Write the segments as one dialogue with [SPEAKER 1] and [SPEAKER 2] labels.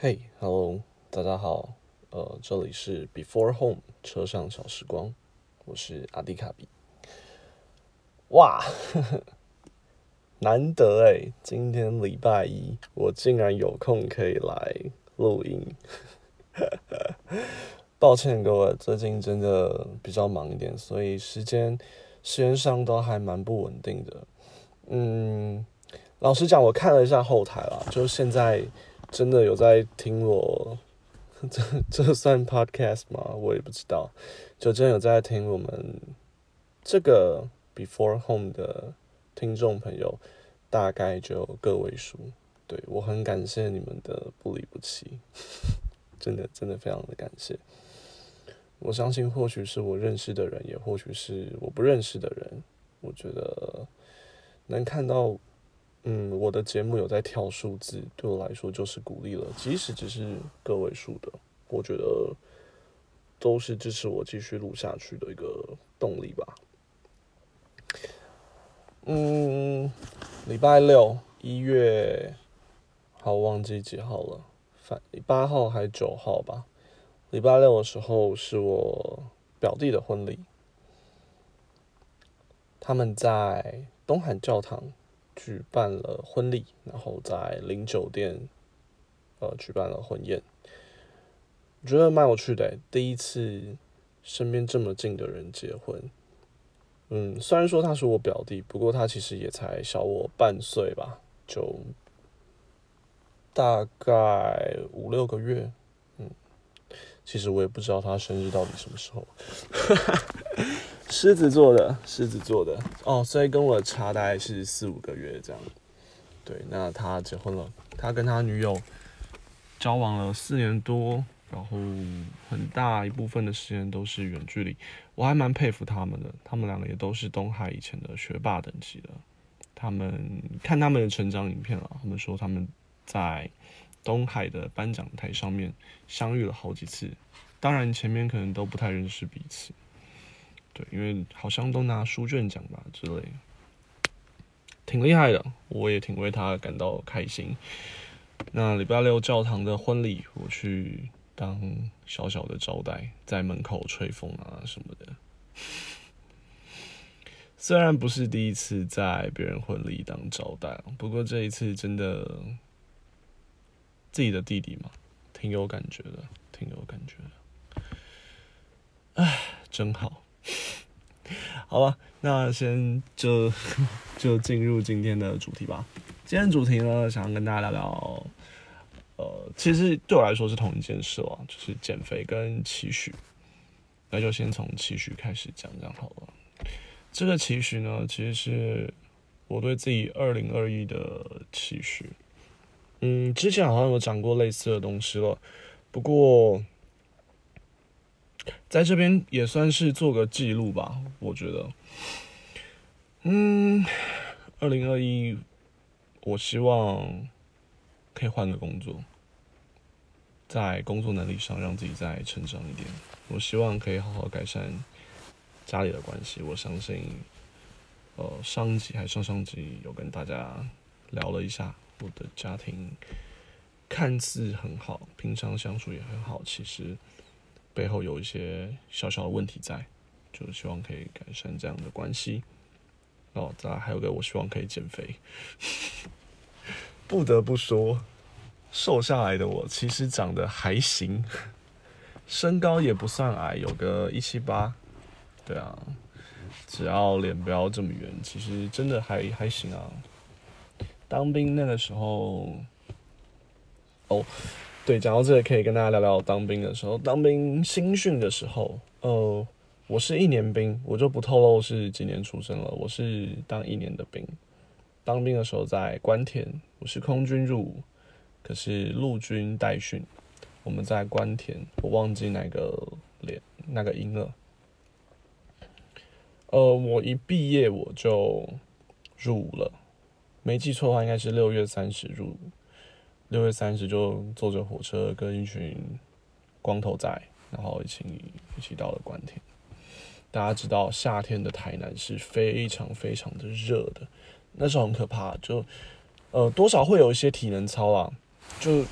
[SPEAKER 1] 嘿，Hello，大家好，呃，这里是 Before Home 车上小时光，我是阿迪卡比。哇，难得哎，今天礼拜一，我竟然有空可以来录音。抱歉各位，最近真的比较忙一点，所以时间时间上都还蛮不稳定的。嗯，老实讲，我看了一下后台啦，就是现在。真的有在听我，这这算 podcast 吗？我也不知道。就真的有在听我们这个 Before Home 的听众朋友，大概就个位数。对我很感谢你们的不离不弃，真的真的非常的感谢。我相信或许是我认识的人，也或许是我不认识的人，我觉得能看到。嗯，我的节目有在跳数字，对我来说就是鼓励了。即使只是个位数的，我觉得都是支持我继续录下去的一个动力吧。嗯，礼拜六一月，好忘记几号了，反八号还是九号吧。礼拜六的时候是我表弟的婚礼，他们在东海教堂。举办了婚礼，然后在零酒店，呃，举办了婚宴，我觉得蛮有趣的。第一次身边这么近的人结婚，嗯，虽然说他是我表弟，不过他其实也才小我半岁吧，就大概五六个月。嗯，其实我也不知道他生日到底什么时候。狮子座的，狮子座的哦，所以跟我差大概是四五个月这样。对，那他结婚了，他跟他女友交往了四年多，然后很大一部分的时间都是远距离。我还蛮佩服他们的，他们两个也都是东海以前的学霸等级的。他们看他们的成长影片了，他们说他们在东海的颁奖台上面相遇了好几次，当然前面可能都不太认识彼此。对，因为好像都拿书卷奖吧之类，挺厉害的，我也挺为他感到开心。那礼拜六教堂的婚礼，我去当小小的招待，在门口吹风啊什么的。虽然不是第一次在别人婚礼当招待，不过这一次真的自己的弟弟嘛，挺有感觉的，挺有感觉的。唉，真好。好吧，那先就 就进入今天的主题吧。今天主题呢，想要跟大家聊聊，呃，其实对我来说是同一件事哦，就是减肥跟期许。那就先从期许开始讲讲好了。这个期许呢，其实是我对自己二零二一的期许。嗯，之前好像有讲过类似的东西了，不过。在这边也算是做个记录吧，我觉得，嗯，二零二一，我希望可以换个工作，在工作能力上让自己再成长一点。我希望可以好好改善家里的关系。我相信，呃，上集还上上集有跟大家聊了一下，我的家庭看似很好，平常相处也很好，其实。背后有一些小小的问题在，就希望可以改善这样的关系。哦，再来还有个，我希望可以减肥。不得不说，瘦下来的我其实长得还行，身高也不算矮，有个一七八。对啊，只要脸不要这么圆，其实真的还还行啊。当兵那个时候，哦。对，讲到这个，可以跟大家聊聊当兵的时候。当兵新训的时候，呃，我是一年兵，我就不透露是几年出生了。我是当一年的兵，当兵的时候在关田，我是空军入伍，可是陆军代训。我们在关田，我忘记哪个连那个营了。呃，我一毕业我就入伍了，没记错的话，应该是六月三十入伍。六月三十就坐着火车跟一群光头仔，然后一起一起到了关田。大家知道夏天的台南是非常非常的热的，那时候很可怕，就呃多少会有一些体能操啦，就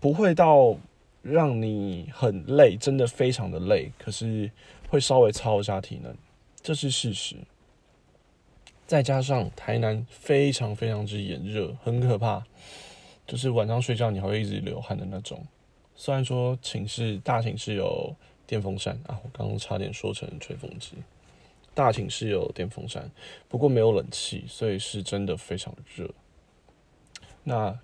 [SPEAKER 1] 不会到让你很累，真的非常的累，可是会稍微操一下体能，这是事实。再加上台南非常非常之炎热，很可怕，就是晚上睡觉你还会一直流汗的那种。虽然说寝室大寝室有电风扇啊，我刚刚差点说成吹风机。大寝室有电风扇，不过没有冷气，所以是真的非常热。那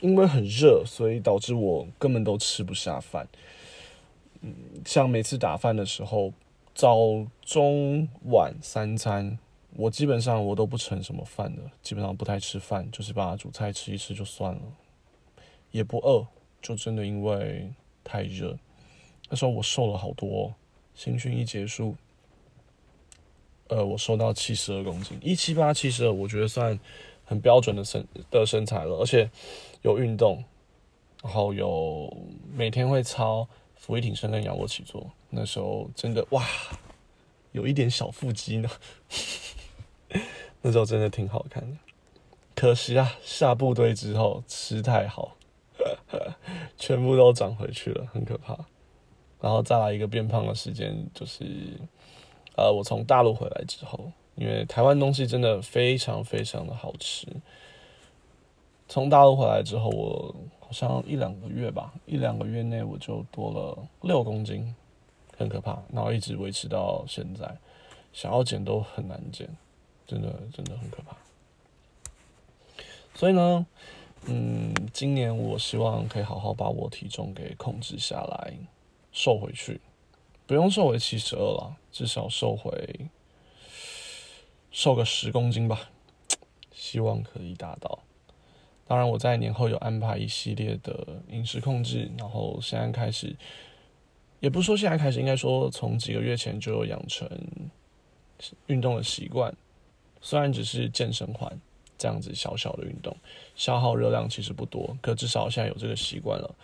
[SPEAKER 1] 因为很热，所以导致我根本都吃不下饭。嗯，像每次打饭的时候，早中晚三餐。我基本上我都不盛什么饭的，基本上不太吃饭，就是把主菜吃一吃就算了，也不饿，就真的因为太热。那时候我瘦了好多，新训一结束，呃，我瘦到七十二公斤，一七八七十二，我觉得算很标准的身的身材了，而且有运动，然后有每天会操俯卧撑跟仰卧起坐，那时候真的哇，有一点小腹肌呢。那时候真的挺好看的，可惜啊，下部队之后吃太好，全部都长回去了，很可怕。然后再来一个变胖的时间，就是呃，我从大陆回来之后，因为台湾东西真的非常非常的好吃。从大陆回来之后，我好像一两个月吧，一两个月内我就多了六公斤，很可怕。然后一直维持到现在，想要减都很难减。真的真的很可怕，所以呢，嗯，今年我希望可以好好把我体重给控制下来，瘦回去，不用瘦回七十二了，至少瘦回瘦个十公斤吧，希望可以达到。当然，我在年后有安排一系列的饮食控制，然后现在开始，也不是说现在开始，应该说从几个月前就有养成运动的习惯。虽然只是健身环这样子小小的运动，消耗热量其实不多，可至少现在有这个习惯了。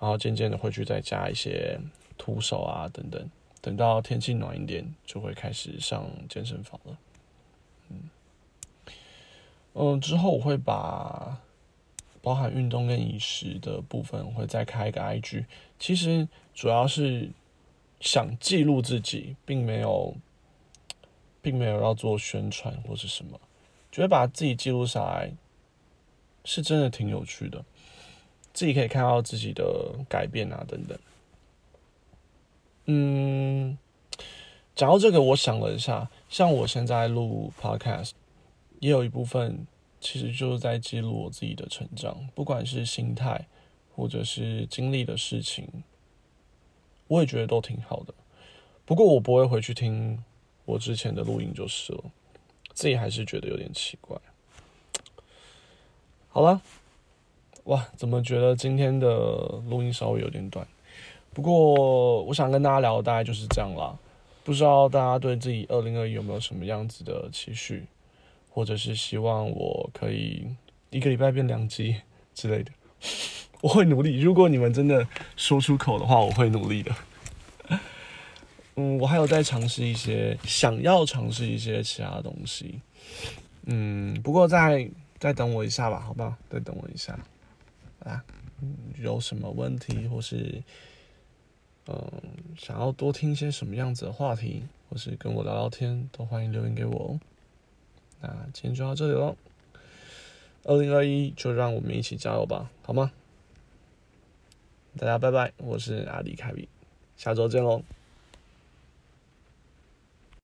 [SPEAKER 1] 然后渐渐的会去再加一些徒手啊等等，等到天气暖一点，就会开始上健身房了。嗯，嗯，之后我会把包含运动跟饮食的部分，会再开一个 IG。其实主要是想记录自己，并没有。并没有要做宣传或是什么，觉得把自己记录下来，是真的挺有趣的，自己可以看到自己的改变啊等等。嗯，讲到这个，我想了一下，像我现在录 podcast，也有一部分其实就是在记录我自己的成长，不管是心态或者是经历的事情，我也觉得都挺好的。不过我不会回去听。我之前的录音就是了，自己还是觉得有点奇怪。好了，哇，怎么觉得今天的录音稍微有点短？不过我想跟大家聊的大概就是这样啦。不知道大家对自己二零二一有没有什么样子的期许，或者是希望我可以一个礼拜变两集之类的？我会努力。如果你们真的说出口的话，我会努力的。嗯，我还有在尝试一些，想要尝试一些其他东西。嗯，不过再再等我一下吧，好不好？再等我一下。啊，有什么问题或是嗯想要多听一些什么样子的话题，或是跟我聊聊天，都欢迎留言给我哦。那今天就到这里喽，二零二一就让我们一起加油吧，好吗？大家拜拜，我是阿迪凯比，下周见喽。